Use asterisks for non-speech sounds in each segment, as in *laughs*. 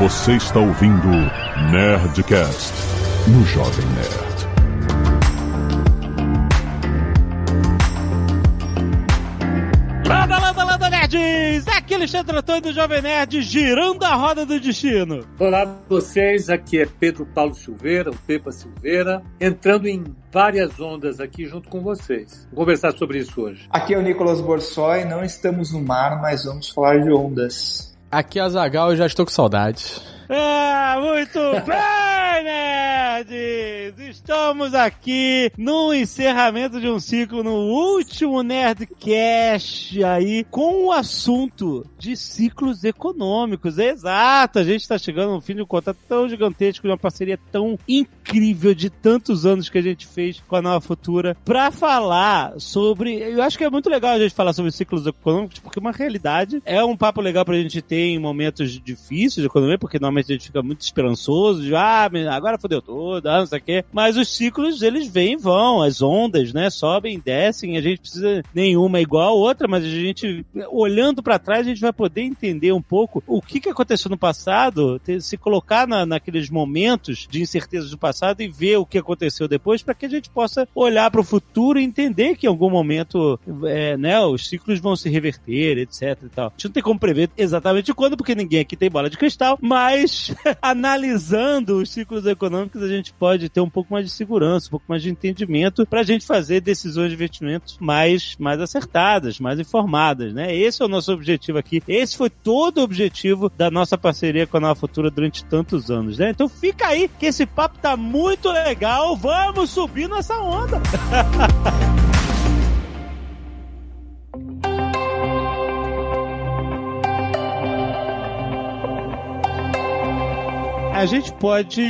Você está ouvindo Nerdcast no Jovem Nerd. Landa, landa, landa, nerds! Aqui é Alexandre Antônio do Jovem Nerd, girando a roda do destino. Olá vocês, aqui é Pedro Paulo Silveira, o Pepa Silveira, entrando em várias ondas aqui junto com vocês. Vou conversar sobre isso hoje. Aqui é o Nicolas Borsoi, não estamos no mar, mas vamos falar de ondas. Aqui é a Zagal, eu já estou com saudade. Ah, muito *laughs* bem, nerds! Estamos aqui no encerramento de um ciclo, no último Nerdcast aí, com o assunto de ciclos econômicos. É exato, a gente está chegando no fim de um contrato tão gigantesco, de uma parceria tão incrível de tantos anos que a gente fez com a Nova Futura, para falar sobre. Eu acho que é muito legal a gente falar sobre ciclos econômicos, porque uma realidade é um papo legal pra gente ter em momentos difíceis de economia, porque normalmente a gente fica muito esperançoso, de ah, agora fodeu tudo, ah, não sei o quê. Mas os ciclos, eles vêm e vão, as ondas, né, sobem, descem, a gente precisa nenhuma é igual a outra, mas a gente, olhando para trás, a gente vai poder entender um pouco o que, que aconteceu no passado, se colocar na, naqueles momentos de incerteza do passado e ver o que aconteceu depois, para que a gente possa olhar para o futuro e entender que em algum momento, é, né, os ciclos vão se reverter, etc e tal. A gente não tem como prever exatamente quando, porque ninguém aqui tem bola de cristal, mas *laughs* analisando os ciclos econômicos, a gente pode ter um pouco mais de segurança, um pouco mais de entendimento para a gente fazer decisões de investimentos mais, mais acertadas, mais informadas, né? Esse é o nosso objetivo aqui. Esse foi todo o objetivo da nossa parceria com a Nova Futura durante tantos anos, né? Então fica aí que esse papo tá muito legal. Vamos subir nessa onda. *laughs* A gente pode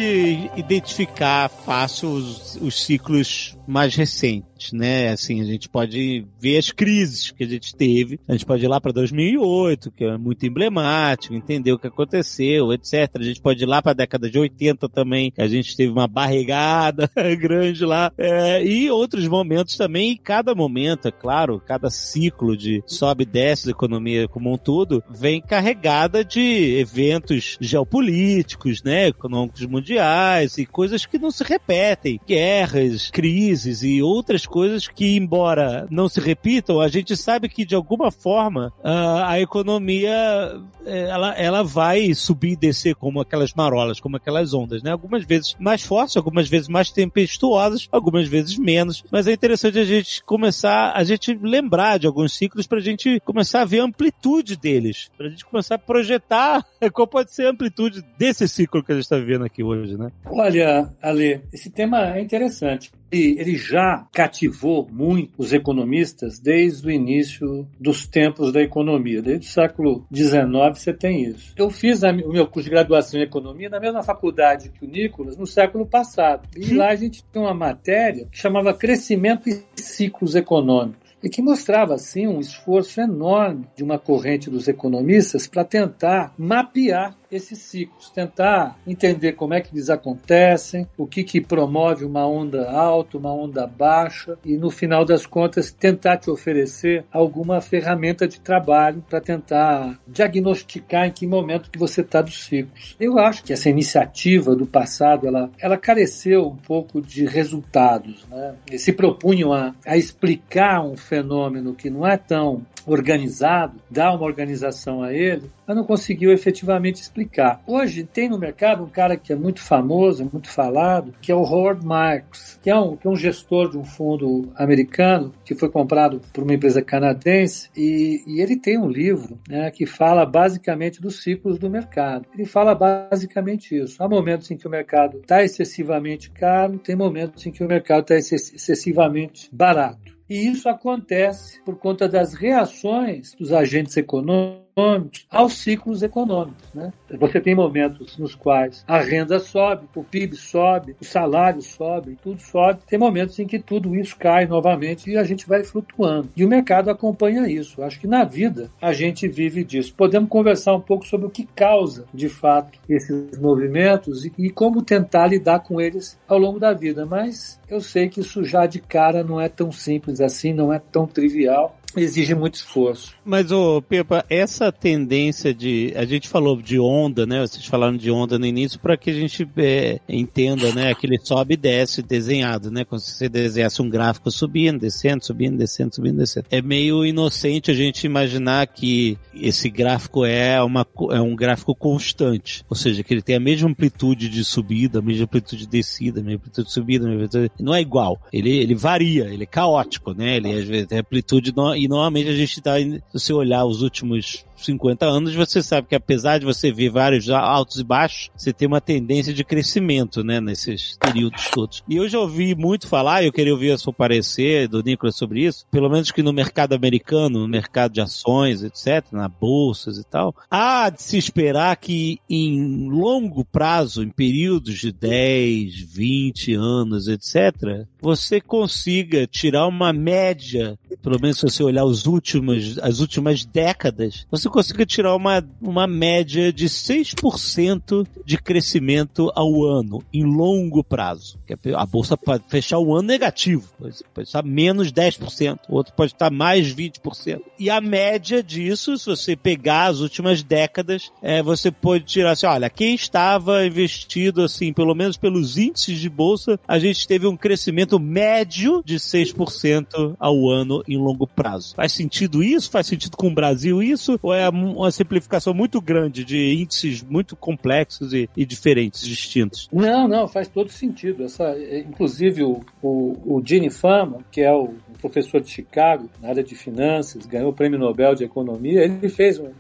identificar fácil os, os ciclos mais recentes, né? Assim, a gente pode ver as crises que a gente teve. A gente pode ir lá para 2008, que é muito emblemático, entender o que aconteceu, etc. A gente pode ir lá para a década de 80 também, que a gente teve uma barrigada *laughs* grande lá. É, e outros momentos também. E cada momento, é claro, cada ciclo de sobe e desce da economia como um todo, vem carregada de eventos geopolíticos, né? Econômicos mundiais e coisas que não se repetem. Guerras, crises e outras coisas que, embora não se repitam, a gente sabe que de alguma forma a economia é, ela, ela vai subir e descer como aquelas marolas, como aquelas ondas, né? Algumas vezes mais fortes, algumas vezes mais tempestuosas, algumas vezes menos. Mas é interessante a gente começar, a gente lembrar de alguns ciclos para a gente começar a ver a amplitude deles, para a gente começar a projetar *laughs* qual pode ser a amplitude desse ciclo que a gente está vivendo aqui hoje, né? Olha, Ale, esse tema é interessante. E ele já cativou muito os economistas desde o início dos tempos da economia. Desde o século XIX você tem isso. Eu fiz o meu curso de graduação em economia na mesma faculdade que o Nicolas no século passado. E lá a gente tinha uma matéria que chamava Crescimento e Ciclos Econômicos e que mostrava assim um esforço enorme de uma corrente dos economistas para tentar mapear esses ciclos, tentar entender como é que eles acontecem, o que, que promove uma onda alta, uma onda baixa e no final das contas tentar te oferecer alguma ferramenta de trabalho para tentar diagnosticar em que momento que você está dos ciclos. Eu acho que essa iniciativa do passado ela, ela careceu um pouco de resultados, né? Eles se propunham a, a explicar um fenômeno que não é tão organizado, dar uma organização a ele, mas não conseguiu efetivamente explicar. Hoje tem no mercado um cara que é muito famoso, muito falado, que é o Howard Marks, que é um, que é um gestor de um fundo americano que foi comprado por uma empresa canadense e, e ele tem um livro né, que fala basicamente dos ciclos do mercado. Ele fala basicamente isso. Há momentos em que o mercado está excessivamente caro, tem momentos em que o mercado está excessivamente barato. E isso acontece por conta das reações dos agentes econômicos econômicos aos ciclos econômicos. Né? Você tem momentos nos quais a renda sobe, o PIB sobe, o salário sobe, tudo sobe. Tem momentos em que tudo isso cai novamente e a gente vai flutuando. E o mercado acompanha isso. Acho que na vida a gente vive disso. Podemos conversar um pouco sobre o que causa, de fato, esses movimentos e, e como tentar lidar com eles ao longo da vida. Mas eu sei que isso já de cara não é tão simples assim, não é tão trivial. Exige muito esforço. Mas, ô, Pepa, essa tendência de. A gente falou de onda, né? Vocês falaram de onda no início para que a gente é, entenda, né? Aquele sobe e desce desenhado, né? Como se você desenhasse um gráfico subindo, descendo, subindo, descendo, subindo, descendo. É meio inocente a gente imaginar que esse gráfico é, uma, é um gráfico constante. Ou seja, que ele tem a mesma amplitude de subida, a mesma amplitude de descida, a mesma amplitude de subida, a mesma amplitude... Não é igual. Ele, ele varia, ele é caótico, né? Ele às vezes tem amplitude e normalmente a gente está, se você olhar os últimos 50 anos, você sabe que apesar de você ver vários altos e baixos, você tem uma tendência de crescimento, né, nesses períodos todos. E eu já ouvi muito falar, eu queria ouvir a sua parecer do Nicolas sobre isso, pelo menos que no mercado americano, no mercado de ações, etc., na bolsas e tal, há de se esperar que em longo prazo, em períodos de 10, 20 anos, etc., você consiga tirar uma média, pelo menos se você olhar os últimos, as últimas décadas, você consiga tirar uma, uma média de 6% de crescimento ao ano, em longo prazo. A bolsa pode fechar o ano negativo, pode estar menos 10%, o outro pode estar mais 20%. E a média disso, se você pegar as últimas décadas, é, você pode tirar assim, olha, quem estava investido assim, pelo menos pelos índices de bolsa, a gente teve um crescimento médio de 6% ao ano em longo prazo. Faz sentido isso? Faz sentido com o Brasil isso? Ou é uma simplificação muito grande de índices muito complexos e, e diferentes, distintos? Não, não, faz todo sentido. Essa, inclusive o, o, o Gene Fama, que é o professor de Chicago, na área de finanças, ganhou o prêmio Nobel de Economia, ele fez um,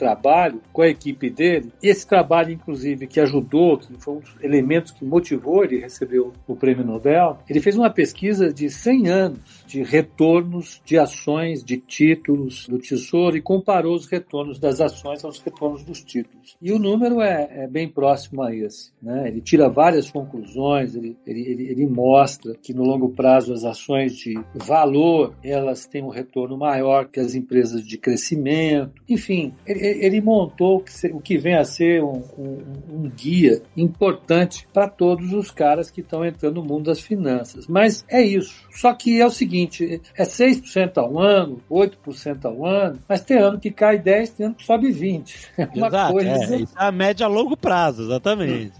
trabalho com a equipe dele. Esse trabalho, inclusive, que ajudou, que foi um dos elementos que motivou ele a receber o prêmio Nobel, ele fez uma pesquisa de 100 anos de retornos de ações, de títulos do Tesouro e comparou os retornos das ações aos retornos dos títulos. E o número é, é bem próximo a esse. Né? Ele tira várias conclusões, ele, ele, ele, ele mostra que no longo prazo as ações de valor elas têm um retorno maior que as empresas de crescimento. Enfim, ele, ele montou o que vem a ser um, um, um guia importante para todos os caras que estão entrando no mundo das finanças. Mas é isso. Só que é o seguinte, é 6% ao ano, 8% ao ano, mas tem ano que cai 10, tem ano que sobe 20. *laughs* É uma Exato, coisa... É, isso é a média a longo prazo, exatamente.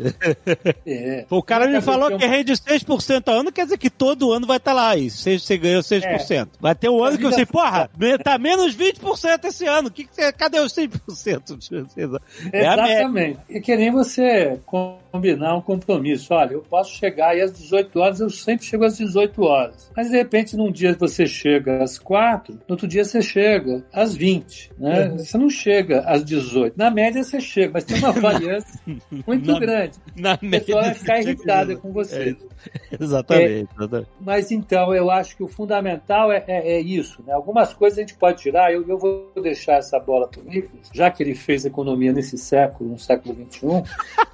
É. *laughs* O cara me falou que rende 6% ao ano, quer dizer que todo ano vai estar tá lá, e você ganhou 6%. É. Vai ter um ano que eu sei, porra, tá menos 20% esse ano, que cadê os 6% de certeza? É Exatamente. e que nem você combinar um compromisso. Olha, eu posso chegar aí às 18 horas, eu sempre chego às 18 horas. Mas de repente, num dia você chega às 4, no outro dia você chega às 20. Né? Uhum. Você não chega às 18. Na média você chega, mas tem uma *laughs* variância muito na, grande. Na a pessoa vai ficar irritada com você. É, exatamente, é, exatamente, Mas então, eu acho que o fundamental é, é, é isso. Né? Algumas coisas a gente pode tirar. Eu, eu vou deixar essa bola para o Nicolas, já que ele fez economia nesse século, no século XXI.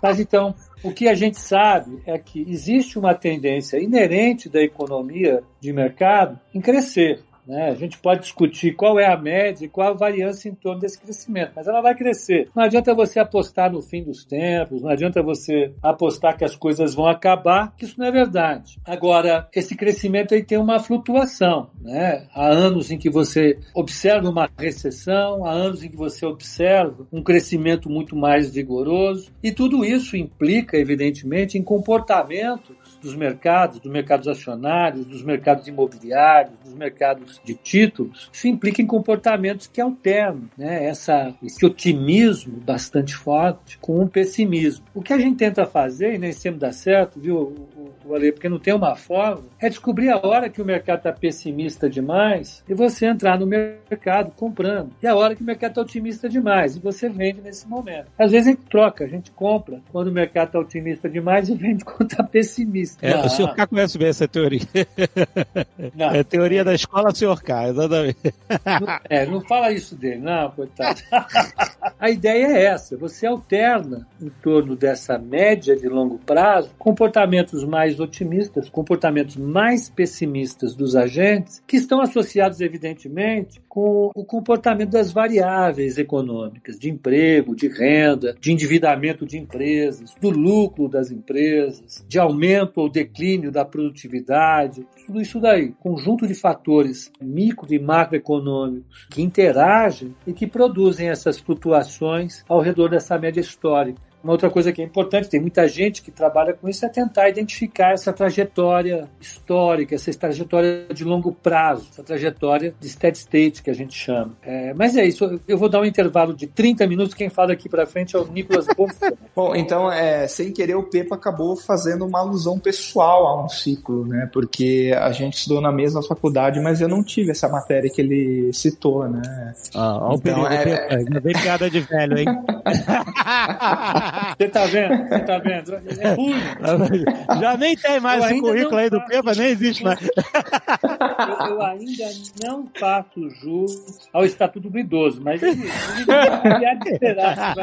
Mas então, o que a gente sabe é que existe uma tendência inerente da economia de mercado em crescer. Né? A gente pode discutir qual é a média e qual a variância em torno desse crescimento, mas ela vai crescer. Não adianta você apostar no fim dos tempos, não adianta você apostar que as coisas vão acabar, que isso não é verdade. Agora, esse crescimento aí tem uma flutuação. Né? Há anos em que você observa uma recessão, há anos em que você observa um crescimento muito mais vigoroso, e tudo isso implica, evidentemente, em comportamentos dos mercados, dos mercados acionários, dos mercados imobiliários, dos mercados de títulos, isso implica em comportamentos que alternam né, essa, esse otimismo bastante forte com um pessimismo. O que a gente tenta fazer, e nem sempre dá certo, viu, Ale, porque não tem uma fórmula, é descobrir a hora que o mercado está pessimista demais e você entrar no mercado comprando. E a hora que o mercado está otimista demais e você vende nesse momento. Às vezes a gente troca, a gente compra quando o mercado está otimista demais *laughs* e vende quando está pessimista. É, o senhor K conhece bem essa teoria. *laughs* Não. É a teoria da escola senhor K, exatamente. Não, é, não fala isso dele, não, coitado. *laughs* a ideia é essa, você alterna em torno dessa média de longo prazo comportamentos mais mais otimistas, comportamentos mais pessimistas dos agentes, que estão associados, evidentemente, com o comportamento das variáveis econômicas, de emprego, de renda, de endividamento de empresas, do lucro das empresas, de aumento ou declínio da produtividade, tudo isso daí, conjunto de fatores micro e macroeconômicos que interagem e que produzem essas flutuações ao redor dessa média histórica. Uma outra coisa que é importante, tem muita gente que trabalha com isso, é tentar identificar essa trajetória histórica, essa trajetória de longo prazo, essa trajetória de steady state que a gente chama. É, mas é isso, eu vou dar um intervalo de 30 minutos, quem fala aqui para frente é o Nicolas Bonfim. *laughs* Bom, então, é, sem querer, o Pepa acabou fazendo uma alusão pessoal a um ciclo, né? Porque a gente estudou na mesma faculdade, mas eu não tive essa matéria que ele citou, né? Ah, então, perigo, é... Pepa, vem piada de velho, hein? *laughs* Você tá vendo? Você tá vendo? É ruim. Já nem tem mais esse currículo aí do Pepa, nem existe mais. Eu, eu, ainda não faço jus ao Estatuto do Idoso, mas ele, ele de esperar.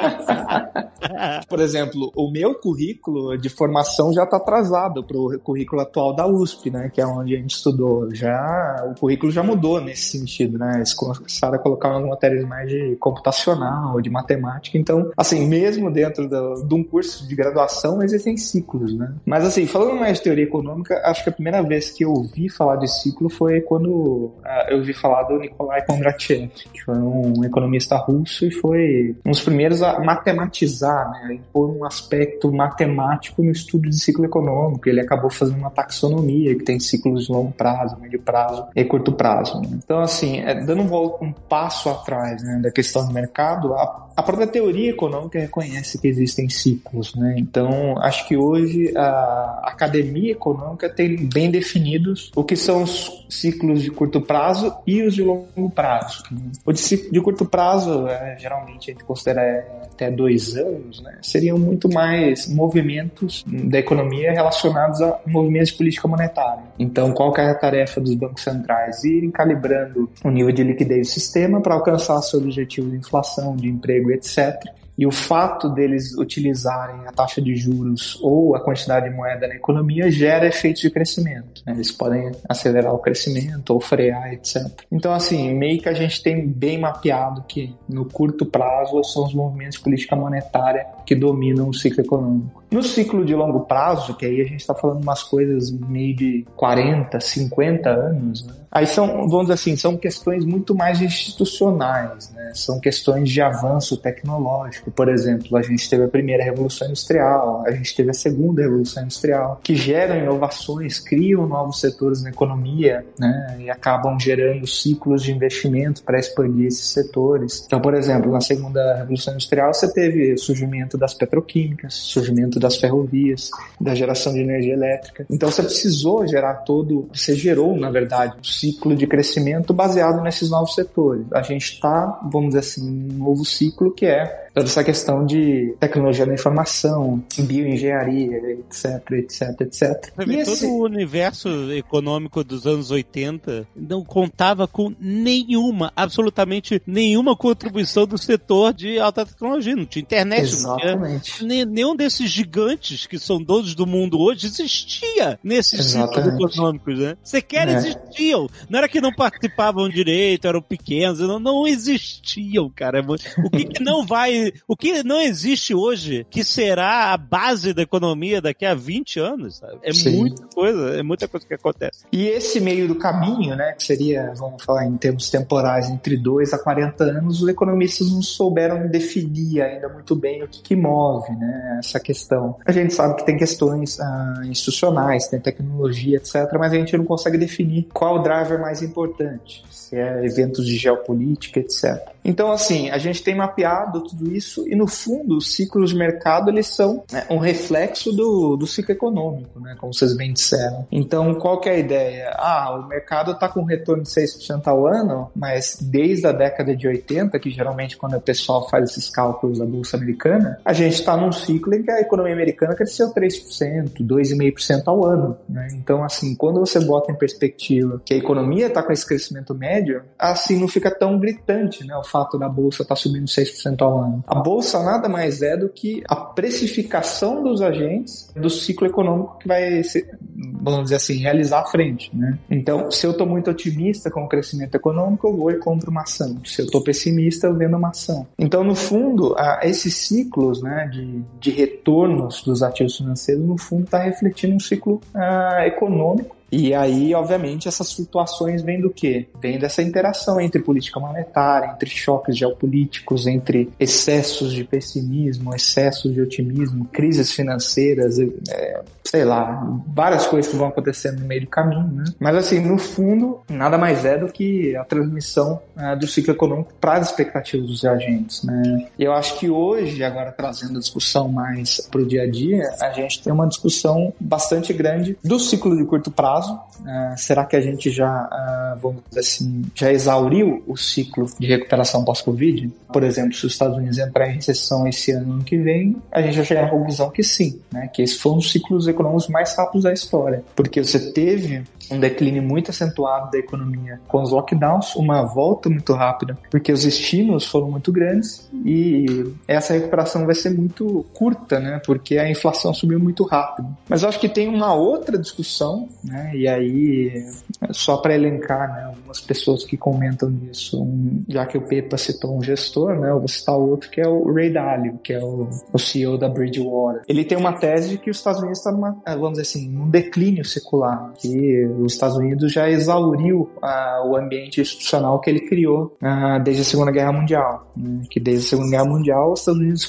Por exemplo, o meu currículo de formação já está atrasado para o currículo atual da USP, né? Que é onde a gente estudou. Já, o currículo já mudou nesse sentido, né? Eles começaram a colocar umas matérias mais de computacional, de matemática. Então, assim, mesmo dentro do, de um curso de graduação existem ciclos, né? Mas assim, falando mais de teoria econômica, acho que a primeira vez que eu ouvi falar de ciclo foi quando uh, eu ouvi falar do Nikolai Kondratiev, que foi um economista russo e foi um dos primeiros a matematizar, né? Pôr um aspecto matemático no estudo de ciclo econômico. Ele acabou fazendo uma taxonomia que tem ciclos de longo prazo, médio prazo e curto prazo. Né? Então, assim, é, dando um, um passo atrás né, da questão do mercado, a, a própria teoria econômica reconhece que existe existem ciclos, né? Então, acho que hoje a academia econômica tem bem definidos o que são os ciclos de curto prazo e os de longo prazo. O de de curto prazo, é, geralmente a gente considera até dois anos, né? Seriam muito mais movimentos da economia relacionados a movimentos de política monetária. Então, qual é a tarefa dos bancos centrais? Irem calibrando o nível de liquidez do sistema para alcançar seu objetivo de inflação, de emprego, etc. E o fato deles utilizarem a taxa de juros ou a quantidade de moeda na economia gera efeitos de crescimento. Né? Eles podem acelerar o crescimento ou frear, etc. Então, assim, meio que a gente tem bem mapeado que no curto prazo são os movimentos de política monetária que dominam o ciclo econômico. No ciclo de longo prazo, que aí a gente está falando umas coisas meio de 40, 50 anos, né? Aí são, vamos dizer assim, são questões muito mais institucionais, né? São questões de avanço tecnológico. Por exemplo, a gente teve a primeira revolução industrial, a gente teve a segunda revolução industrial, que geram inovações, criam novos setores na economia, né? E acabam gerando ciclos de investimento para expandir esses setores. Então, por exemplo, na segunda revolução industrial você teve o surgimento das petroquímicas, surgimento das ferrovias, da geração de energia elétrica. Então você precisou gerar todo, você gerou, na verdade, ciclo de crescimento baseado nesses novos setores. A gente está, vamos dizer assim, um novo ciclo que é toda essa questão de tecnologia da informação, bioengenharia, etc, etc, etc. E esse... Todo o universo econômico dos anos 80 não contava com nenhuma, absolutamente nenhuma contribuição do setor de alta tecnologia. Não tinha internet, Exatamente. não tinha nenhum desses gigantes que são donos do mundo hoje existia nesses ciclos econômicos, né? Sequer é. existiam. Não era que não participavam direito, eram pequenos, não, não existiam, cara. O que, que não vai. O que não existe hoje, que será a base da economia daqui a 20 anos, sabe? É Sim. muita coisa, é muita coisa que acontece. E esse meio do caminho, né, que seria, vamos falar em termos temporais, entre 2 a 40 anos, os economistas não souberam definir ainda muito bem o que, que move, né, essa questão. A gente sabe que tem questões ah, institucionais, tem tecnologia, etc., mas a gente não consegue definir qual o driver mais importante, se é eventos de geopolítica, etc. Então, assim, a gente tem mapeado tudo isso e, no fundo, os ciclos de mercado, eles são né, um reflexo do, do ciclo econômico, né, como vocês bem disseram. Então, qual que é a ideia? Ah, o mercado está com um retorno de 6% ao ano, mas desde a década de 80, que geralmente quando o pessoal faz esses cálculos da Bolsa Americana, a gente está num ciclo em que a economia americana cresceu 3%, 2,5% ao ano. Né? Então, assim, quando você bota em perspectiva que a economia economia está com esse crescimento médio, assim não fica tão gritante, né? O fato da bolsa estar tá subindo 6% ao ano. A bolsa nada mais é do que a precificação dos agentes do ciclo econômico que vai ser, vamos dizer assim, realizar à frente, né? Então, se eu estou muito otimista com o crescimento econômico, eu vou e compro uma ação. Se eu estou pessimista, eu vendo uma ação. Então, no fundo, esses ciclos, né, de, de retornos dos ativos financeiros, no fundo, está refletindo um ciclo uh, econômico e aí, obviamente, essas flutuações vêm do quê? Vêm dessa interação entre política monetária, entre choques geopolíticos, entre excessos de pessimismo, excessos de otimismo, crises financeiras, é, sei lá, várias coisas que vão acontecendo no meio do caminho, né? Mas assim, no fundo, nada mais é do que a transmissão é, do ciclo econômico para as expectativas dos agentes, né? Eu acho que hoje, agora trazendo a discussão mais para o dia a dia, a gente tem uma discussão bastante grande do ciclo de curto prazo prazo? Uh, será que a gente já, uh, vamos dizer assim, já exauriu o ciclo de recuperação pós-Covid? Por exemplo, se os Estados Unidos entrar em recessão esse ano, ano que vem, a gente já chega à conclusão que sim, né? que esses foram os ciclos econômicos mais rápidos da história. Porque você teve um declínio muito acentuado da economia com os lockdowns, uma volta muito rápida, porque os estímulos foram muito grandes e essa recuperação vai ser muito curta, né? Porque a inflação subiu muito rápido. Mas eu acho que tem uma outra discussão, né? E aí, só para elencar, né? Algumas pessoas que comentam nisso, um, já que o Pepa citou um gestor, né? Eu vou citar outro que é o Ray Dalio, que é o, o CEO da Bridgewater. Ele tem uma tese de que os Estados Unidos está numa, vamos dizer assim, num declínio secular, que os Estados Unidos já exauriu uh, o ambiente institucional que ele criou uh, desde a Segunda Guerra Mundial. Né? Que desde a Segunda Guerra Mundial os Estados Unidos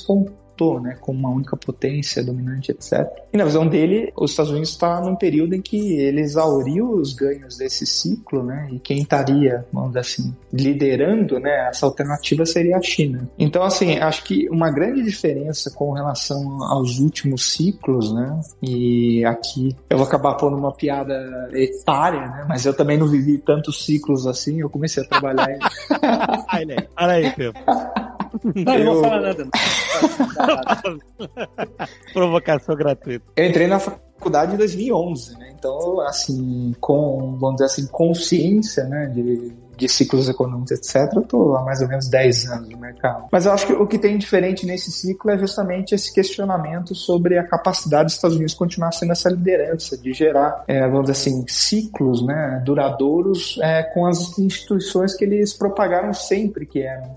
né, como uma única potência dominante, etc. E na visão dele, os Estados Unidos está num período em que ele exauriu os ganhos desse ciclo, né, e quem estaria, vamos dizer assim, liderando, né, essa alternativa seria a China. Então, assim, acho que uma grande diferença com relação aos últimos ciclos, né, e aqui eu vou acabar pondo uma piada etária, né, mas eu também não vivi tantos ciclos assim, eu comecei a trabalhar em... *laughs* Olha aí, Pedro. *laughs* Não, eu... não vou falar nada. *laughs* Provocação gratuita. Eu entrei na faculdade em 2011, né? Então, assim, com, vamos dizer assim, consciência, né, de de ciclos econômicos, etc., eu estou há mais ou menos 10 anos no mercado. Mas eu acho que o que tem diferente nesse ciclo é justamente esse questionamento sobre a capacidade dos Estados Unidos continuar sendo essa liderança, de gerar, é, vamos dizer assim, ciclos né, duradouros é, com as instituições que eles propagaram sempre, que eram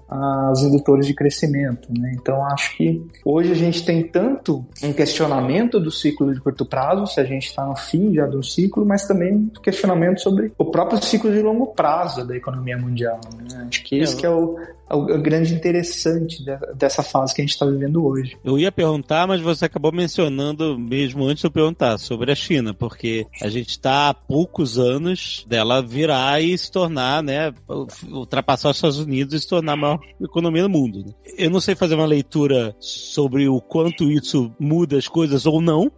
os indutores de crescimento. Né? Então, acho que hoje a gente tem tanto um questionamento do ciclo de curto prazo, se a gente está no fim já do ciclo, mas também questionamento sobre o próprio ciclo de longo prazo da economia economia mundial. Né? Acho que esse é, que é o, é o grande interessante dessa fase que a gente está vivendo hoje. Eu ia perguntar, mas você acabou mencionando mesmo antes de eu perguntar sobre a China, porque a gente está há poucos anos dela virar e se tornar, né, ultrapassar os Estados Unidos e se tornar a maior economia do mundo. Né? Eu não sei fazer uma leitura sobre o quanto isso muda as coisas ou não,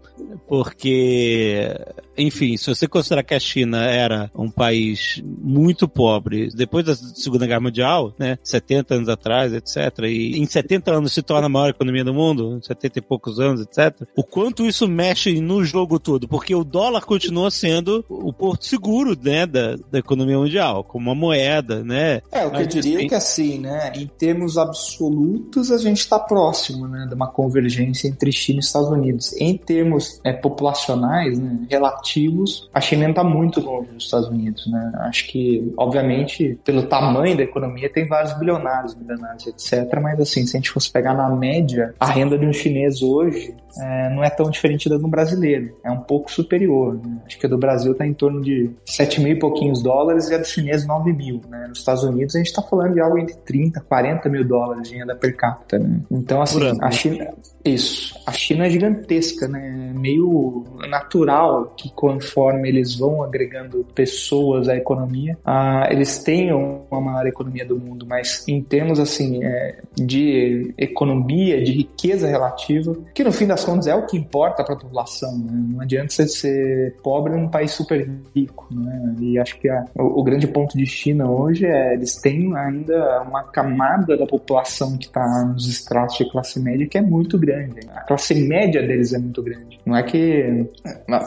porque, enfim, se você considerar que a China era um país muito pobre depois da Segunda Guerra Mundial, né, 70 70 anos atrás, etc. E em 70 anos se torna a maior economia do mundo, 70 e poucos anos, etc. O quanto isso mexe no jogo todo? Porque o dólar continua sendo o porto seguro, né, da, da economia mundial, como uma moeda, né? É, o que eu diria que assim, né, em termos absolutos, a gente está próximo, né, de uma convergência entre China e Estados Unidos. Em termos é, populacionais, né, relativos, a China está muito longe dos Estados Unidos, né? Acho que, obviamente, pelo tamanho da economia, tem vários bilionários milionários, etc. Mas assim, se a gente fosse pegar na média, a renda de um chinês hoje é, não é tão diferente da do brasileiro. É um pouco superior. Né? Acho que a do Brasil está em torno de 7 mil e pouquinhos dólares e a do chinês 9 mil. Né? Nos Estados Unidos a gente está falando de algo entre 30, 40 mil dólares de renda per capita. Né? Então, assim, a China. Isso. A China é gigantesca, né? Meio natural que conforme eles vão agregando pessoas à economia, ah, eles tenham uma maior economia do mundo, mas em termos assim é, de economia, de riqueza relativa, que no fim das contas é o que importa para a população. Né? Não adianta você ser pobre num país super rico. Né? E acho que a, o, o, grande ponto de China hoje é eles têm ainda uma camada da população que está nos estratos de classe média que é muito grande. A classe média deles é muito grande. Não é que,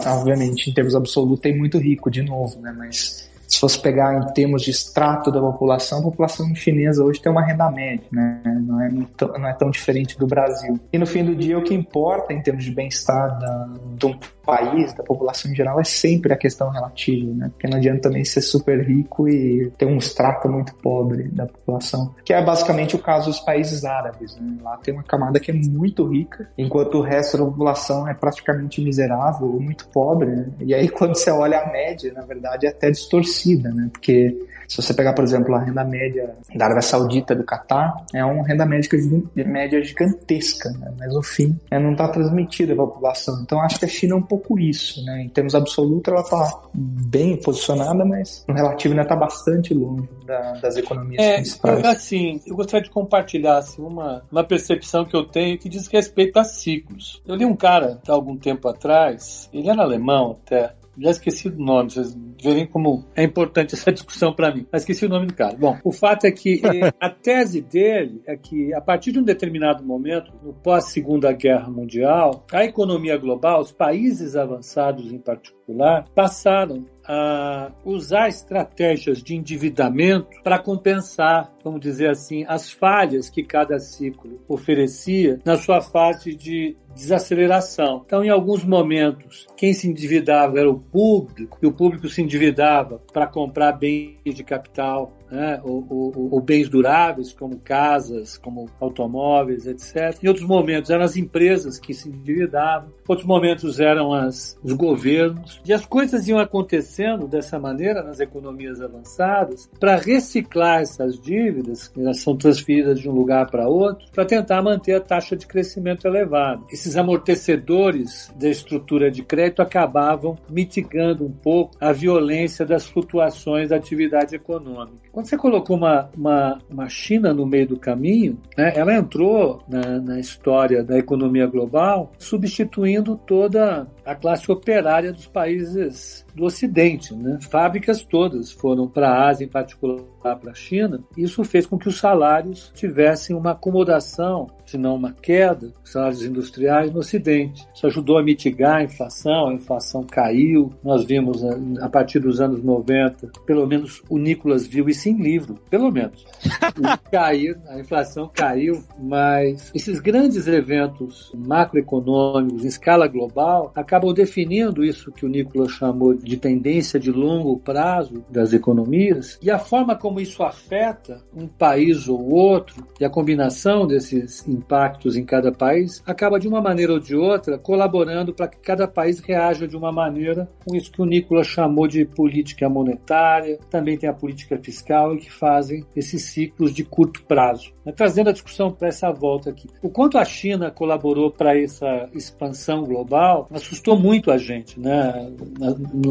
obviamente, em termos absolutos, tem muito rico de novo, né? Mas se fosse pegar em termos de extrato da população, a população chinesa hoje tem uma renda média, né? Não é, não é tão diferente do Brasil. E no fim do dia, o que importa em termos de bem-estar de um país, da população em geral, é sempre a questão relativa, né? Porque não adianta também ser super rico e ter um extrato muito pobre da população, que é basicamente o caso dos países árabes. Né? Lá tem uma camada que é muito rica, enquanto o resto da população é praticamente miserável ou muito pobre. Né? E aí, *laughs* quando você olha a média, na verdade, é até distorcida, né? Porque se você pegar, por exemplo, a renda média da Arábia Saudita do Catar, é uma renda médica média gigantesca, né? mas no fim é, não está transmitida à população. Então acho que a China é um pouco isso, né? Em termos absolutos, ela está bem posicionada, mas no relativo ainda está bastante longe da, das economias é, principais. Assim, eu gostaria de compartilhar assim, uma, uma percepção que eu tenho que diz respeito a ciclos. Eu li um cara há algum tempo atrás, ele era alemão até, já esqueci o nome, vocês verem como é importante essa *laughs* discussão para mim. Mas esqueci o nome do cara. Bom, o fato é que a tese dele é que a partir de um determinado momento, no pós-segunda guerra mundial, a economia global, os países avançados em particular, passaram a usar estratégias de endividamento para compensar, vamos dizer assim, as falhas que cada ciclo oferecia na sua fase de desaceleração. Então, em alguns momentos, quem se endividava era o público, e o público se endividava para comprar bens de capital né, ou, ou, ou, bens duráveis, como casas, como automóveis, etc. Em outros momentos eram as empresas que se endividavam, outros momentos eram as, os governos. E as coisas iam acontecendo dessa maneira nas economias avançadas para reciclar essas dívidas, que elas são transferidas de um lugar para outro, para tentar manter a taxa de crescimento elevada. Esses amortecedores da estrutura de crédito acabavam mitigando um pouco a violência das flutuações da atividade econômica. Quando você colocou uma, uma, uma China no meio do caminho, né, ela entrou na, na história da economia global substituindo toda a classe operária dos países do Ocidente. Né? Fábricas todas foram para a Ásia, em particular para a China. Isso fez com que os salários tivessem uma acomodação, se não uma queda, salários industriais no Ocidente. Isso ajudou a mitigar a inflação, a inflação caiu. Nós vimos né, a partir dos anos 90, pelo menos o Nicolas viu isso em livro, pelo menos. *laughs* caiu, a inflação caiu, mas esses grandes eventos macroeconômicos em escala global acabam definindo isso que o Nicolas chamou de tendência de longo prazo das economias e a forma como isso afeta um país ou outro e a combinação desses impactos em cada país acaba de uma maneira ou de outra colaborando para que cada país reaja de uma maneira com isso que o Nicolas chamou de política monetária, também tem a política fiscal e que fazem esses ciclos de curto prazo. Trazendo a discussão para essa volta aqui. O quanto a China colaborou para essa expansão global assustou muito a gente, né?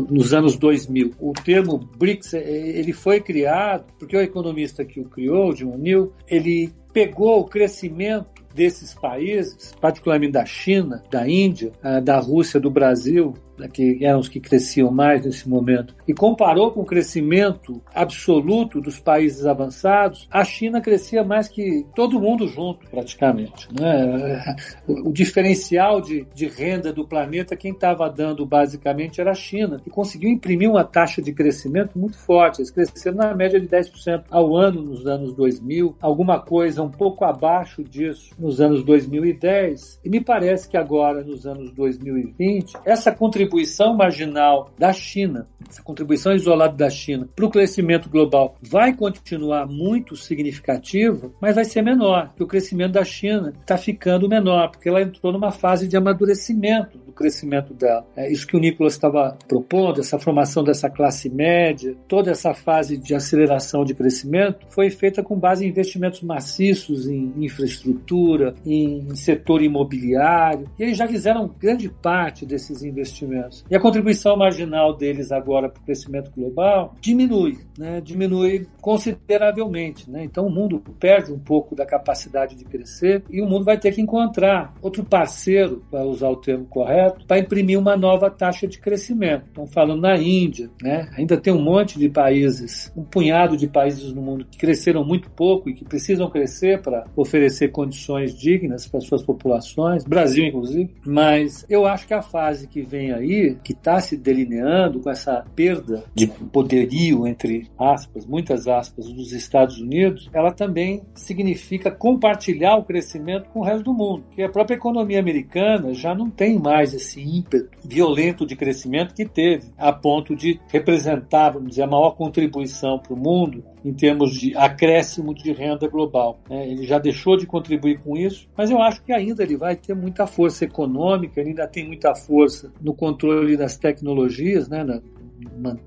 nos anos 2000. O termo BRICS ele foi criado porque o economista que o criou, John Neal, ele pegou o crescimento desses países, particularmente da China, da Índia, ah, da Rússia, do Brasil, né, que eram os que cresciam mais nesse momento, e comparou com o crescimento absoluto dos países avançados, a China crescia mais que todo mundo junto, praticamente. Né? O diferencial de, de renda do planeta, quem estava dando basicamente era a China, que conseguiu imprimir uma taxa de crescimento muito forte. Eles cresceram na média de 10% ao ano nos anos 2000, alguma coisa um pouco abaixo disso nos anos 2010, e me parece que agora, nos anos 2020, essa contribuição contribuição marginal da China, essa contribuição isolada da China para o crescimento global vai continuar muito significativa, mas vai ser menor, porque o crescimento da China está ficando menor, porque ela entrou numa fase de amadurecimento do crescimento dela. É isso que o Nicolas estava propondo, essa formação dessa classe média, toda essa fase de aceleração de crescimento foi feita com base em investimentos maciços em infraestrutura, em setor imobiliário, e eles já fizeram grande parte desses investimentos e a contribuição marginal deles agora para o crescimento global diminui, né? diminui consideravelmente. Né? Então o mundo perde um pouco da capacidade de crescer e o mundo vai ter que encontrar outro parceiro, para usar o termo correto, para imprimir uma nova taxa de crescimento. Estão falando na Índia, né? ainda tem um monte de países, um punhado de países no mundo que cresceram muito pouco e que precisam crescer para oferecer condições dignas para suas populações, Brasil inclusive, mas eu acho que a fase que vem aí, que está se delineando com essa perda de poderio, entre aspas, muitas aspas, dos Estados Unidos, ela também significa compartilhar o crescimento com o resto do mundo, que a própria economia americana já não tem mais esse ímpeto violento de crescimento que teve, a ponto de representar, vamos dizer, a maior contribuição para o mundo em termos de acréscimo de renda global. Né? Ele já deixou de contribuir com isso, mas eu acho que ainda ele vai ter muita força econômica, ele ainda tem muita força no controle das tecnologias, né?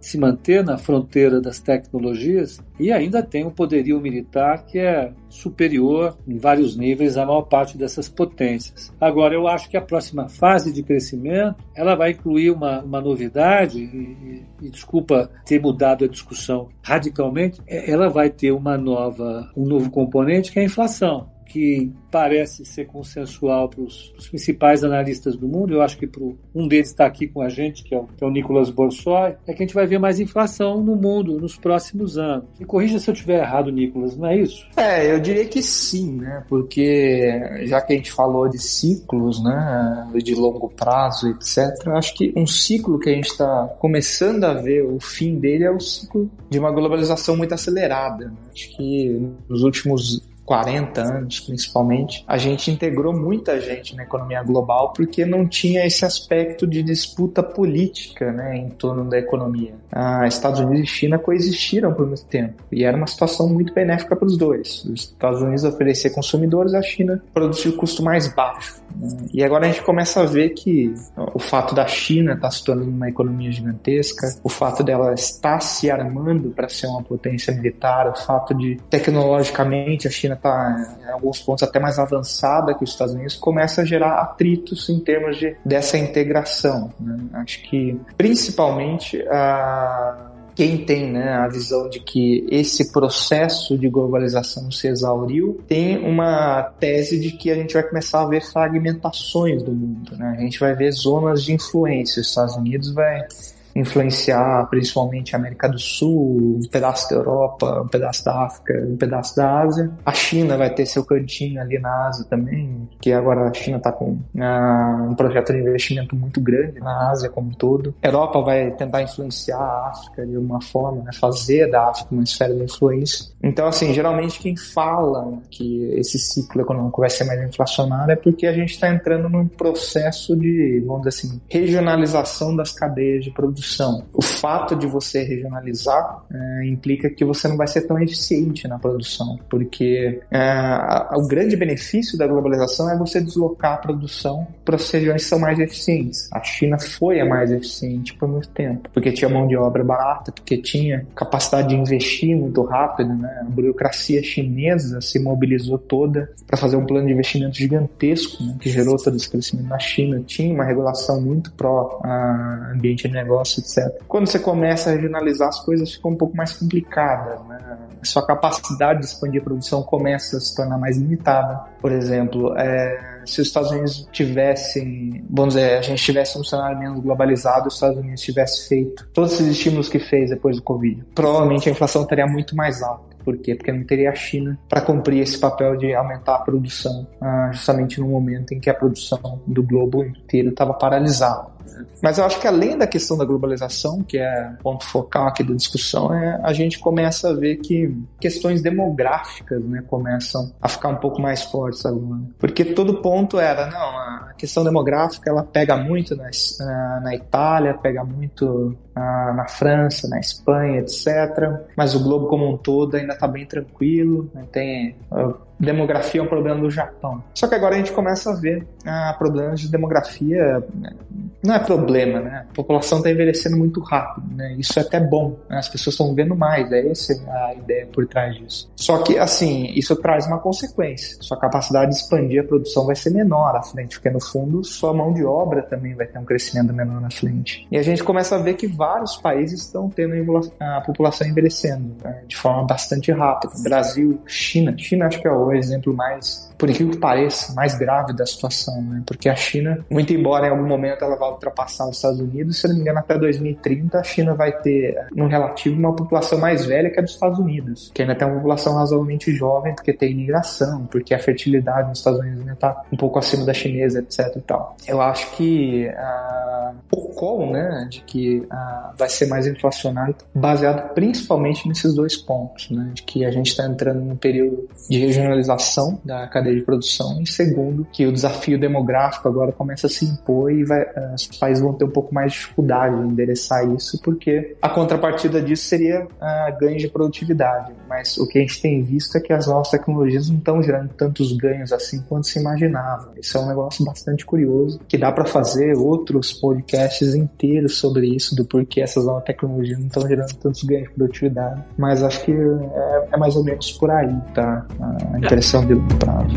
Se manter na fronteira das tecnologias e ainda tem um poderio militar que é superior em vários níveis à maior parte dessas potências. Agora, eu acho que a próxima fase de crescimento ela vai incluir uma, uma novidade, e, e, desculpa ter mudado a discussão radicalmente, é, ela vai ter uma nova, um novo componente que é a inflação que parece ser consensual para os principais analistas do mundo, eu acho que pro, um deles está aqui com a gente, que é, o, que é o Nicolas Borsoi, é que a gente vai ver mais inflação no mundo nos próximos anos. E corrija se eu estiver errado, Nicolas, não é isso? É, eu diria que sim, né? Porque já que a gente falou de ciclos, né, de longo prazo, etc., acho que um ciclo que a gente está começando a ver o fim dele é o ciclo de uma globalização muito acelerada. Né? Acho que nos últimos 40 anos, principalmente, a gente integrou muita gente na economia global porque não tinha esse aspecto de disputa política né, em torno da economia. Ah, Estados Unidos e China coexistiram por muito tempo e era uma situação muito benéfica para os dois. Os Estados Unidos oferecer consumidores, a China produzir o custo mais baixo. E agora a gente começa a ver que o fato da China estar tá se tornando uma economia gigantesca, o fato dela estar se armando para ser uma potência militar, o fato de tecnologicamente a China China está em alguns pontos até mais avançada que os Estados Unidos, começa a gerar atritos em termos de, dessa integração. Né? Acho que principalmente a quem tem né, a visão de que esse processo de globalização se exauriu, tem uma tese de que a gente vai começar a ver fragmentações do mundo. Né? A gente vai ver zonas de influência. Os Estados Unidos vai influenciar principalmente a América do Sul, um pedaço da Europa, um pedaço da África, um pedaço da Ásia. A China vai ter seu cantinho ali na Ásia também, que agora a China está com uh, um projeto de investimento muito grande na Ásia como um todo. A Europa vai tentar influenciar a África de uma forma, né, fazer da África uma esfera de influência. Então, assim, geralmente quem fala que esse ciclo econômico vai ser mais inflacionário é porque a gente está entrando num processo de, vamos dizer assim, regionalização das cadeias de produção produção. O fato de você regionalizar é, implica que você não vai ser tão eficiente na produção, porque é, a, o grande benefício da globalização é você deslocar a produção para as regiões que são mais eficientes. A China foi a mais eficiente por muito tempo, porque tinha mão de obra barata, porque tinha capacidade de investir muito rápido, né? A burocracia chinesa se mobilizou toda para fazer um plano de investimento gigantesco, né? que gerou todo esse crescimento na China. Tinha uma regulação muito pró ambiente de negócio etc. Quando você começa a regionalizar, as coisas ficam um pouco mais complicadas. Né? A sua capacidade de expandir a produção começa a se tornar mais limitada. Por exemplo, é, se os Estados Unidos tivessem, vamos dizer, a gente tivesse um cenário menos globalizado, os Estados Unidos tivesse feito todos esses estímulos que fez depois do Covid, provavelmente a inflação estaria muito mais alta. Por quê? Porque não teria a China para cumprir esse papel de aumentar a produção, ah, justamente no momento em que a produção do globo inteiro estava paralisada. Mas eu acho que além da questão da globalização, que é o ponto focal aqui da discussão, é, a gente começa a ver que questões demográficas né, começam a ficar um pouco mais fortes agora. Porque todo ponto era, não, a questão demográfica ela pega muito na, na Itália, pega muito na França, na Espanha, etc. Mas o globo como um todo ainda está bem tranquilo, né, tem demografia é um problema do Japão. Só que agora a gente começa a ver ah, problemas de demografia. Né? Não é problema, né? A população está envelhecendo muito rápido, né? Isso é até bom. Né? As pessoas estão vendo mais, é essa a ideia por trás disso. Só que, assim, isso traz uma consequência. Sua capacidade de expandir a produção vai ser menor à frente, porque no fundo sua mão de obra também vai ter um crescimento menor na frente. E a gente começa a ver que vários países estão tendo a população envelhecendo né? de forma bastante rápida. Brasil, China. China acho que é o o exemplo mais, por incrível que pareça, mais grave da situação, né? Porque a China, muito embora em algum momento ela vá ultrapassar os Estados Unidos, se não me engano, até 2030 a China vai ter, no relativo, uma população mais velha que a dos Estados Unidos, que ainda tem uma população razoavelmente jovem, porque tem imigração, porque a fertilidade nos Estados Unidos ainda está um pouco acima da chinesa, etc e tal. Eu acho que uh, o call, né, de que uh, vai ser mais inflacionário, baseado principalmente nesses dois pontos, né, de que a gente está entrando num período de regionalização da cadeia de produção e segundo, que o desafio demográfico agora começa a se impor e vai, uh, os países vão ter um pouco mais de dificuldade em endereçar isso, porque a contrapartida disso seria uh, ganho de produtividade, mas o que a gente tem visto é que as novas tecnologias não estão gerando tantos ganhos assim quanto se imaginava. Isso é um negócio bastante curioso, que dá para fazer outros podcasts inteiros sobre isso, do porquê essas novas tecnologias não estão gerando tantos ganhos de produtividade, mas acho que é, é mais ou menos por aí, tá? A impressão de longo prazo.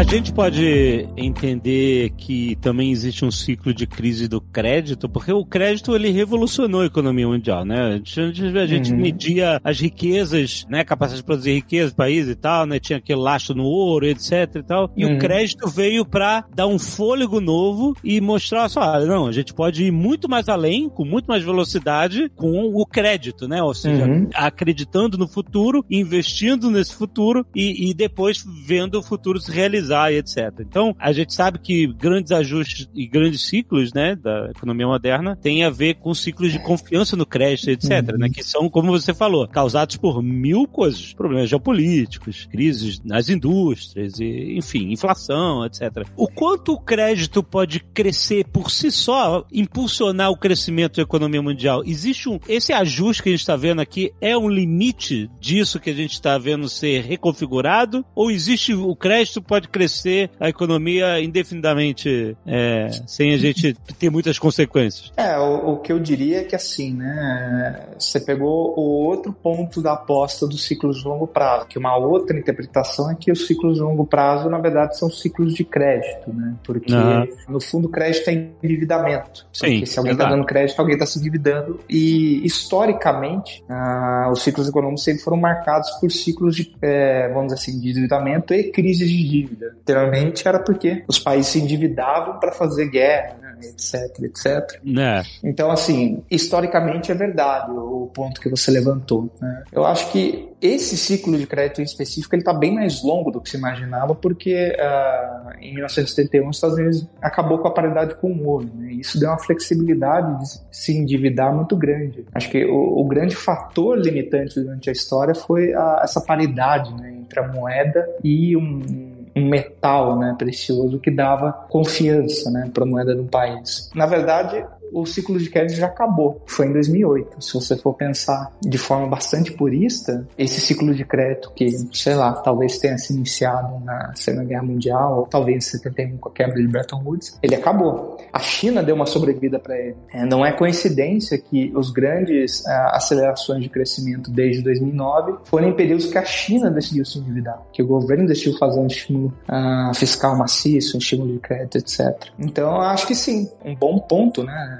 A gente pode entender que também existe um ciclo de crise do crédito, porque o crédito ele revolucionou a economia mundial, né? A gente, a gente uhum. media as riquezas, né? Capacidade de produzir riqueza do país e tal, né? Tinha aquele lastro no ouro, etc e tal. E uhum. o crédito veio para dar um fôlego novo e mostrar só, ah, não, a gente pode ir muito mais além, com muito mais velocidade, com o crédito, né? Ou seja, uhum. acreditando no futuro, investindo nesse futuro e, e depois vendo o futuro se realizar e etc. Então, a gente sabe que grandes ajustes e grandes ciclos, né, da economia moderna tem a ver com ciclos de confiança no crédito, etc, uhum. né, que são, como você falou, causados por mil coisas, problemas geopolíticos, crises nas indústrias, e, enfim, inflação, etc. O quanto o crédito pode crescer por si só, impulsionar o crescimento da economia mundial? Existe um, esse ajuste que a gente está vendo aqui é um limite disso que a gente está vendo ser reconfigurado? Ou existe o crédito pode crescer crescer a economia indefinidamente é, sem a gente *laughs* ter muitas consequências? É, o, o, que eu diria é que assim, né, você pegou o outro ponto da aposta dos ciclos de longo prazo, que uma outra interpretação é que os ciclos de longo prazo, na verdade, são ciclos de crédito, né, porque uhum. no fundo crédito é endividamento. Sim, porque se alguém está dando crédito, alguém está se endividando e historicamente ah, os ciclos econômicos sempre foram marcados por ciclos de, é, vamos dizer assim, de endividamento e crises de dívida. Anteriormente era porque os países se endividavam para fazer guerra, né, etc, etc. É. Então, assim, historicamente é verdade o ponto que você levantou. Né? Eu acho que esse ciclo de crédito em específico ele está bem mais longo do que se imaginava, porque uh, em 1971 os Estados Unidos acabou com a paridade com o ouro. Né? Isso deu uma flexibilidade de se endividar muito grande. Acho que o, o grande fator limitante durante a história foi a, essa paridade né, entre a moeda e um um metal né, precioso que dava confiança né, para a moeda do país. Na verdade, o ciclo de crédito já acabou. Foi em 2008. Se você for pensar de forma bastante purista, esse ciclo de crédito que, sei lá, talvez tenha se iniciado na Segunda Guerra Mundial, ou talvez em 71 com a quebra de Bretton Woods, ele acabou. A China deu uma sobrevida para ele. É, não é coincidência que os grandes uh, acelerações de crescimento desde 2009 foram em períodos que a China decidiu se endividar, que o governo decidiu fazer um estímulo uh, fiscal maciço, um estímulo de crédito, etc. Então, acho que sim, um bom ponto, né?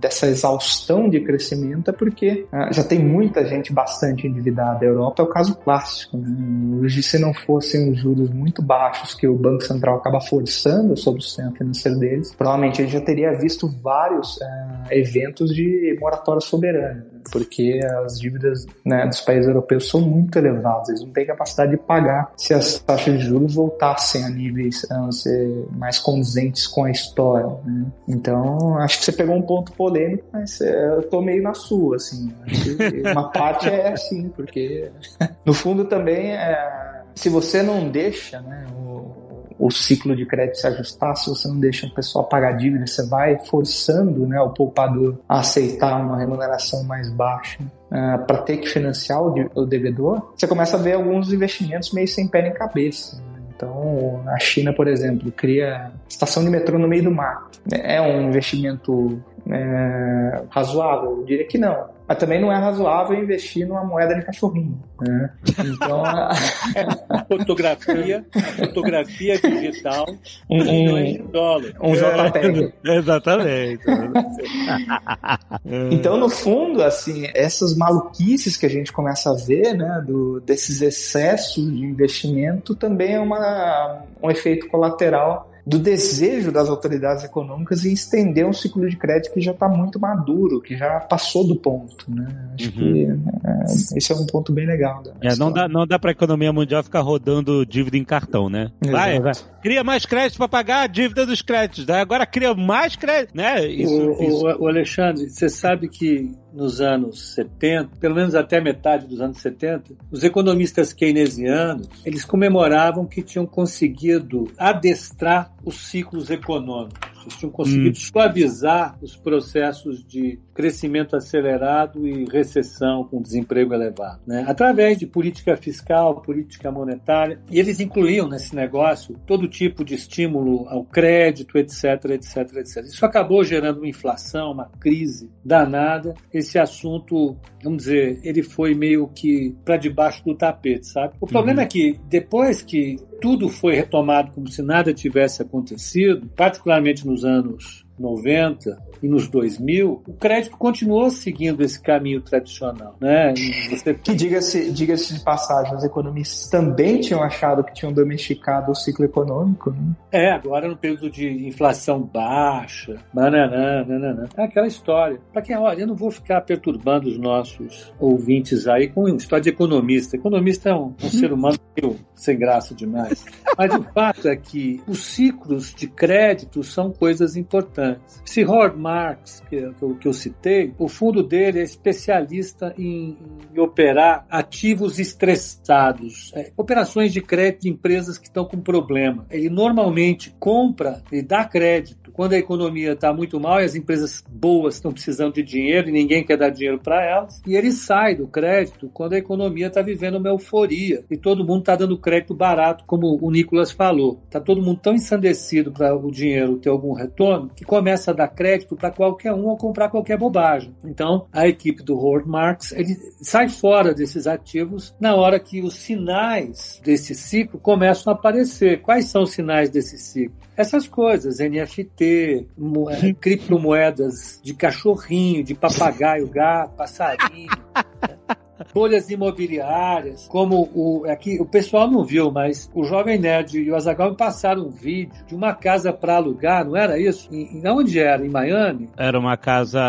dessa exaustão de crescimento é porque ah, já tem muita gente bastante endividada. A Europa é o caso clássico. Né? Hoje, se não fossem os juros muito baixos que o Banco Central acaba forçando sobre o sistema financeiro deles, provavelmente a gente já teria visto vários ah, eventos de moratória soberana, né? porque as dívidas né, dos países europeus são muito elevadas, eles não têm capacidade de pagar se as taxas de juros voltassem a níveis a ser mais condizentes com a história. Né? Então, acho que você pegou um ponto polêmico, mas é, eu tô meio na sua, assim. uma parte é assim, porque no fundo também é, se você não deixa, né, o, o ciclo de crédito se ajustar, se você não deixa o pessoal pagar dívida, você vai forçando né, o poupador a aceitar uma remuneração mais baixa uh, ah, para ter que financiar o, o devedor, você começa a ver alguns investimentos meio sem pé nem cabeça. Então, a China, por exemplo, cria estação de metrô no meio do mato. É um investimento é, razoável? Eu diria que não. Mas também não é razoável investir numa moeda de cachorrinho. Né? Então, a... *laughs* fotografia, fotografia digital, um, milhões de dólares. Um JPEG. É, exatamente. *laughs* então, no fundo, assim, essas maluquices que a gente começa a ver, né, do, desses excessos de investimento, também é uma, um efeito colateral do desejo das autoridades econômicas em estender um ciclo de crédito que já está muito maduro, que já passou do ponto. Né? Acho uhum. que é, esse é um ponto bem legal. É, não dá, não dá para a economia mundial ficar rodando dívida em cartão, né? Vai, vai. Cria mais crédito para pagar a dívida dos créditos. Daí agora cria mais crédito, né? Isso, o, isso. O, o Alexandre, você sabe que nos anos 70, pelo menos até metade dos anos 70, os economistas keynesianos, eles comemoravam que tinham conseguido adestrar os ciclos econômicos. Eles tinham conseguido hum. suavizar os processos de crescimento acelerado e recessão com desemprego elevado, né? através de política fiscal, política monetária. E eles incluíam nesse negócio todo tipo de estímulo ao crédito, etc, etc, etc. Isso acabou gerando uma inflação, uma crise danada. Esse assunto, vamos dizer, ele foi meio que para debaixo do tapete, sabe? O problema uhum. é que depois que tudo foi retomado como se nada tivesse acontecido, particularmente nos anos 90 e nos 2000, o crédito continuou seguindo esse caminho tradicional. Né? Você... Que diga-se diga de passagem, os economistas também tinham achado que tinham domesticado o ciclo econômico. Né? É, agora no período de inflação baixa, nananã, nananã. é aquela história. Para quem, olha, eu não vou ficar perturbando os nossos ouvintes aí com história de economista. Economista é um, um ser humano meio sem graça demais. Mas o fato é que os ciclos de crédito são coisas importantes. Esse Howard Marks, que, eu, que eu citei, o fundo dele é especialista em, em operar ativos estressados, é, operações de crédito de empresas que estão com problema. Ele normalmente compra e dá crédito quando a economia está muito mal e as empresas boas estão precisando de dinheiro e ninguém quer dar dinheiro para elas. E ele sai do crédito quando a economia está vivendo uma euforia e todo mundo está dando crédito barato, como o Nicolas falou. Está todo mundo tão ensandecido para o dinheiro ter algum retorno que começa a dar crédito para qualquer um ou comprar qualquer bobagem. Então, a equipe do Howard Marks ele sai fora desses ativos na hora que os sinais desse ciclo começam a aparecer. Quais são os sinais desse ciclo? Essas coisas, NFT, criptomoedas de cachorrinho, de papagaio, gato, passarinho. *laughs* bolhas imobiliárias, como o aqui o pessoal não viu, mas o Jovem Nerd e o Azaghal me passaram um vídeo de uma casa para alugar, não era isso? Em, em, onde era? Em Miami? Era uma casa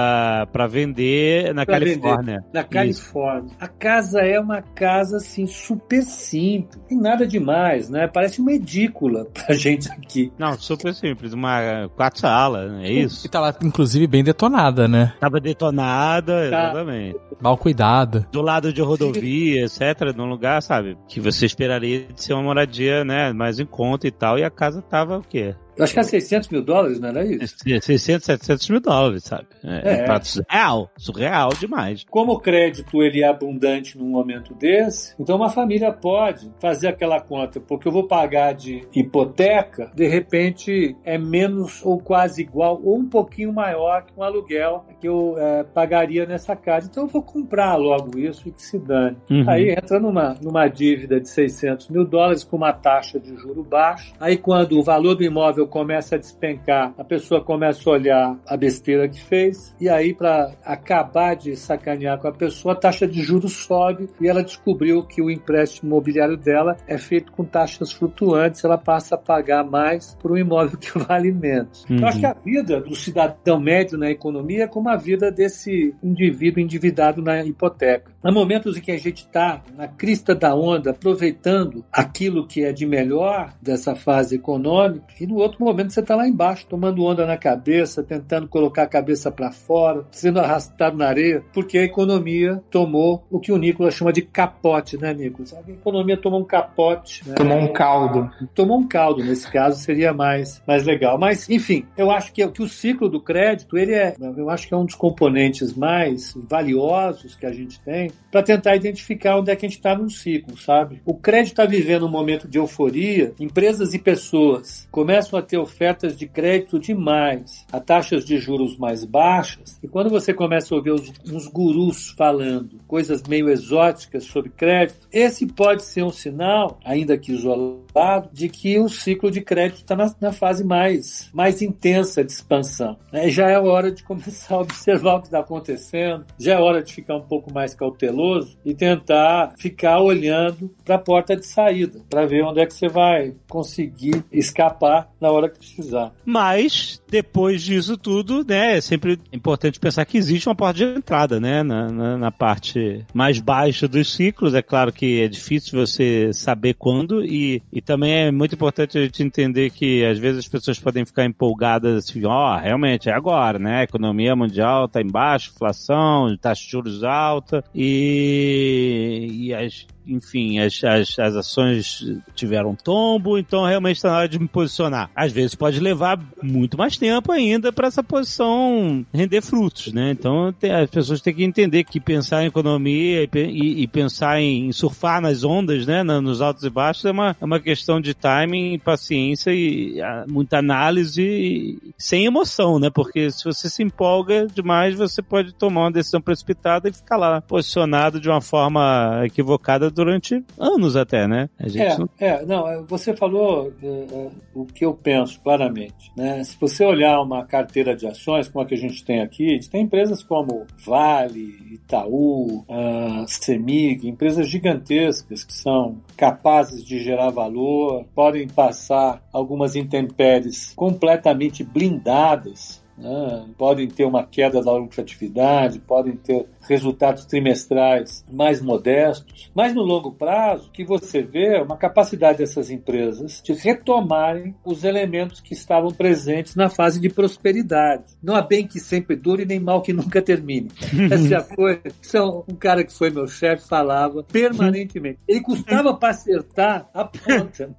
para vender na pra Califórnia. Vender. Na Califórnia. Isso. A casa é uma casa assim super simples, tem nada demais, né? Parece uma edícula *laughs* pra gente aqui. Não, super simples, uma quatro salas, é isso. E tá lá inclusive bem detonada, né? Tava detonada, tá. exatamente. Mal cuidada. Do lado lado de rodovia, etc., num lugar, sabe, que você esperaria de ser uma moradia, né, mais em conta e tal, e a casa tava o quê? Eu acho que era 600 mil dólares, não era isso? 600, 700 mil dólares, sabe? É, é. é surreal, surreal demais. Como o crédito ele é abundante num momento desse, então uma família pode fazer aquela conta, porque eu vou pagar de hipoteca, de repente é menos ou quase igual, ou um pouquinho maior que um aluguel que eu é, pagaria nessa casa. Então eu vou comprar logo isso e que se dane. Uhum. Aí entra numa, numa dívida de 600 mil dólares com uma taxa de juro baixo. Aí quando o valor do imóvel começa a despencar, a pessoa começa a olhar a besteira que fez, e aí, para acabar de sacanear com a pessoa, a taxa de juros sobe e ela descobriu que o empréstimo imobiliário dela é feito com taxas flutuantes, ela passa a pagar mais por um imóvel que *laughs* vale menos. Uhum. Eu acho que a vida do cidadão médio na economia é como a vida desse indivíduo endividado na hipoteca. Há momentos em que a gente está na crista da onda, aproveitando aquilo que é de melhor dessa fase econômica, e no outro momento você está lá embaixo, tomando onda na cabeça, tentando colocar a cabeça para fora, sendo arrastado na areia, porque a economia tomou o que o Nicolas chama de capote, né, Nicolas? A economia tomou um capote. Né? Tomou um caldo. Tomou um caldo, nesse caso seria mais, mais legal. Mas, enfim, eu acho que, que o ciclo do crédito, ele é, eu acho que é um dos componentes mais valiosos que a gente tem para tentar identificar onde é que a gente está num ciclo, sabe? O crédito está vivendo um momento de euforia, empresas e pessoas começam a a ter ofertas de crédito demais, a taxas de juros mais baixas, e quando você começa a ouvir os, uns gurus falando coisas meio exóticas sobre crédito, esse pode ser um sinal, ainda que isolado, de que o ciclo de crédito está na, na, fase mais, mais intensa de expansão. Né? Já é hora de começar a observar o que está acontecendo, já é hora de ficar um pouco mais cauteloso e tentar ficar olhando para a porta de saída, para ver onde é que você vai conseguir escapar na hora que precisar. Mas, depois disso tudo, né, é sempre importante pensar que existe uma porta de entrada, né, na, na, na parte mais baixa dos ciclos. É claro que é difícil você saber quando e, e também é muito importante a gente entender que às vezes as pessoas podem ficar empolgadas assim, ó, oh, realmente é agora, né, a economia mundial está embaixo, inflação, taxa de juros alta e, e as enfim, as, as, as ações tiveram tombo, então realmente está na hora de me posicionar. Às vezes pode levar muito mais tempo ainda para essa posição render frutos, né? Então tem, as pessoas têm que entender que pensar em economia e, e, e pensar em surfar nas ondas, né? nos altos e baixos é uma, é uma questão de timing, paciência e a, muita análise e, sem emoção, né? Porque se você se empolga demais, você pode tomar uma decisão precipitada e ficar lá posicionado de uma forma equivocada durante anos até, né? é, não... é, não, é, você falou é, o que eu penso claramente, né? Se você olhar uma carteira de ações como a que a gente tem aqui, a gente tem empresas como Vale, Itaú, uh, Semig, empresas gigantescas que são capazes de gerar valor, podem passar algumas intempéries completamente blindadas né? podem ter uma queda da lucratividade, podem ter resultados trimestrais mais modestos, mas no longo prazo, que você vê é uma capacidade dessas empresas de retomarem os elementos que estavam presentes na fase de prosperidade. Não há bem que sempre dure, nem mal que nunca termine. Essa é coisa. Isso é um cara que foi meu chefe falava permanentemente. Ele custava para acertar a ponta.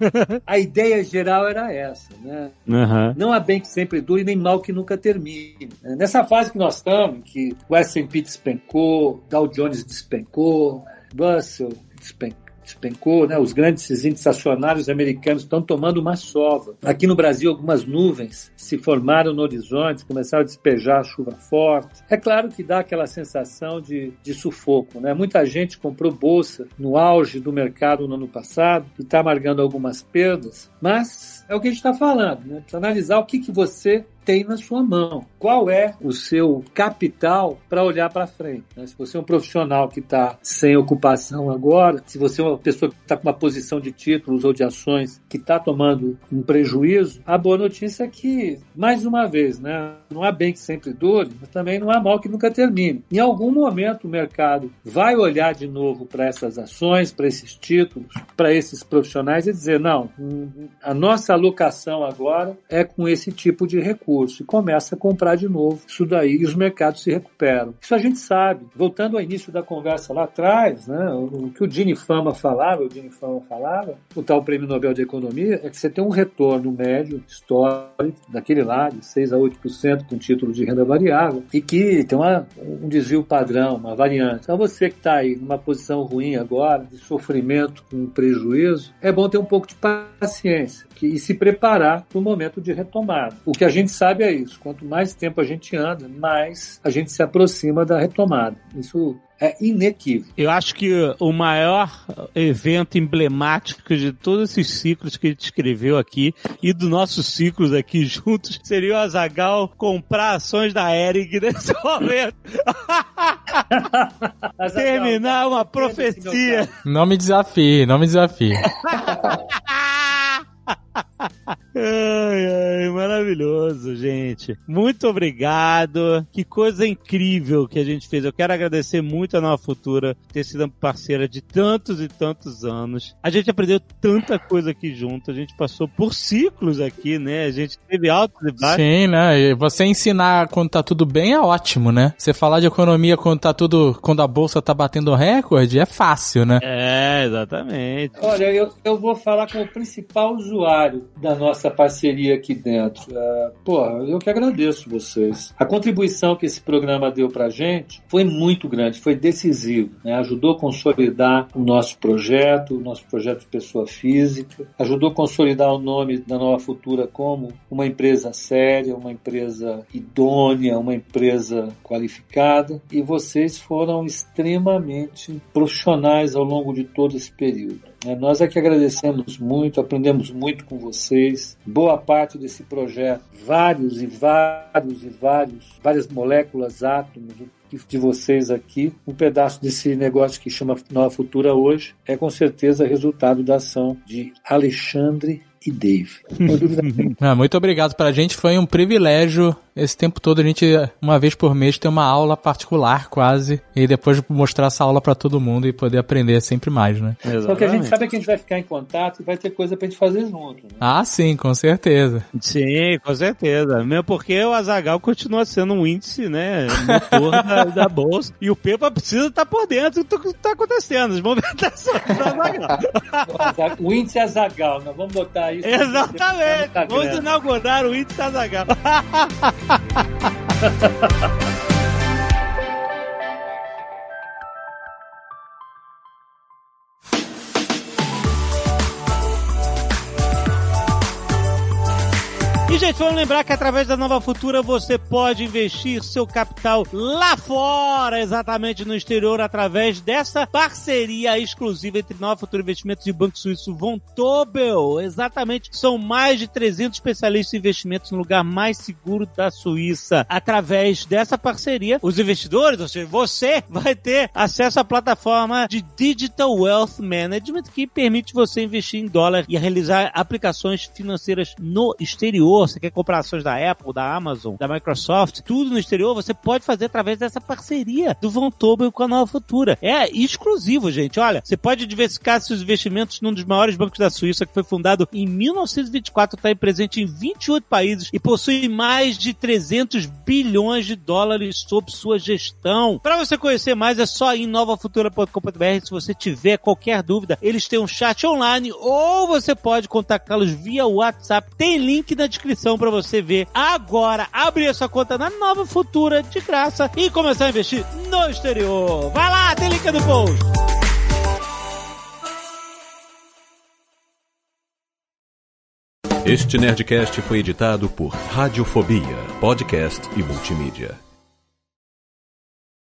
*laughs* A ideia geral era essa, né? Uhum. Não há bem que sempre dure, nem mal que nunca termine. Nessa fase que nós estamos, que o S&P despencou, Dow Jones despencou, Russell despencou, despencou, né? Os grandes índices acionários americanos estão tomando uma sova. Aqui no Brasil, algumas nuvens se formaram no horizonte, começaram a despejar chuva forte. É claro que dá aquela sensação de, de sufoco, né? Muita gente comprou bolsa no auge do mercado no ano passado e está amargando algumas perdas, mas é o que a gente está falando, né? Precisa analisar o que, que você tem na sua mão. Qual é o seu capital para olhar para frente? Né? Se você é um profissional que está sem ocupação agora, se você é uma pessoa que está com uma posição de títulos ou de ações que está tomando um prejuízo, a boa notícia é que, mais uma vez, né, não há bem que sempre dure, mas também não há mal que nunca termine. Em algum momento o mercado vai olhar de novo para essas ações, para esses títulos, para esses profissionais e dizer: não, a nossa alocação agora é com esse tipo de recurso recurso e começa a comprar de novo. Isso daí e os mercados se recuperam. Isso a gente sabe. Voltando ao início da conversa lá atrás, né, o que o Gini Fama falava, o Gini Fama falava, o tal Prêmio Nobel de Economia, é que você tem um retorno médio histórico daquele lá, de 6 a 8% com título de renda variável, e que tem uma, um desvio padrão, uma variante. Então você que está aí numa posição ruim agora, de sofrimento com prejuízo, é bom ter um pouco de paciência que, e se preparar para o momento de retomada. O que a gente sabe é isso: quanto mais tempo a gente anda, mais a gente se aproxima da retomada. Isso é inequívoco. Eu acho que o maior evento emblemático de todos esses ciclos que a gente escreveu aqui e dos nossos ciclos aqui *laughs* juntos seria o Azagal comprar ações da Eric nesse *laughs* momento. *laughs* Terminar uma profecia. Não me desafie, não me desafie. Ai, ai, maravilhoso, gente. Muito obrigado. Que coisa incrível que a gente fez. Eu quero agradecer muito a Nova Futura ter sido parceira de tantos e tantos anos. A gente aprendeu tanta coisa aqui junto. A gente passou por ciclos aqui, né? A gente teve altos e baixos. Sim, né? E você ensinar quando tá tudo bem é ótimo, né? Você falar de economia quando tá tudo. quando a bolsa tá batendo recorde é fácil, né? É, exatamente. Olha, eu, eu vou falar com o principal usuário da nossa parceria aqui dentro. É, pô, eu que agradeço vocês. A contribuição que esse programa deu pra gente foi muito grande, foi decisivo, né? Ajudou a consolidar o nosso projeto, o nosso projeto de pessoa física, ajudou a consolidar o nome da Nova Futura como uma empresa séria, uma empresa idônea, uma empresa qualificada, e vocês foram extremamente profissionais ao longo de todo esse período. É, nós é que agradecemos muito, aprendemos muito com vocês. Boa parte desse projeto, vários e vários e vários, várias moléculas, átomos, de vocês aqui, um pedaço desse negócio que chama Nova Futura hoje, é com certeza resultado da ação de Alexandre e Dave. *laughs* ah, muito obrigado para a gente, foi um privilégio esse tempo todo a gente, uma vez por mês, tem uma aula particular quase, e depois mostrar essa aula para todo mundo e poder aprender sempre mais, né? Exatamente. Só que a gente sabe que a gente vai ficar em contato e vai ter coisa pra gente fazer junto. Né? Ah, sim, com certeza. Sim, com certeza. Mesmo porque o Azagal continua sendo um índice, né? Motor da, da, bolsa. E o Pepa precisa estar tá por dentro do que está acontecendo, as movimentações *laughs* do Azagal. o índice Azagal, nós vamos botar isso. Exatamente. Vamos inaugurar o índice Azagal. *laughs* gente, vamos lembrar que através da Nova Futura você pode investir seu capital lá fora, exatamente no exterior, através dessa parceria exclusiva entre Nova Futura Investimentos e Banco Suíço Vontobel. Exatamente, são mais de 300 especialistas em investimentos no lugar mais seguro da Suíça. Através dessa parceria, os investidores, ou seja, você vai ter acesso à plataforma de Digital Wealth Management que permite você investir em dólar e realizar aplicações financeiras no exterior, você quer comprar ações da Apple, da Amazon, da Microsoft, tudo no exterior, você pode fazer através dessa parceria do Von Tobel com a Nova Futura. É exclusivo, gente. Olha, você pode diversificar seus investimentos num dos maiores bancos da Suíça, que foi fundado em 1924, está presente em 28 países e possui mais de 300 bilhões de dólares sob sua gestão. Para você conhecer mais, é só em novafutura.com.br. Se você tiver qualquer dúvida, eles têm um chat online ou você pode contactá-los via WhatsApp. Tem link na descrição descrição para você ver agora, abrir a sua conta na Nova Futura de graça e começar a investir no exterior. Vai lá, tem link no post. Este Nerdcast foi editado por Radiofobia, podcast e multimídia.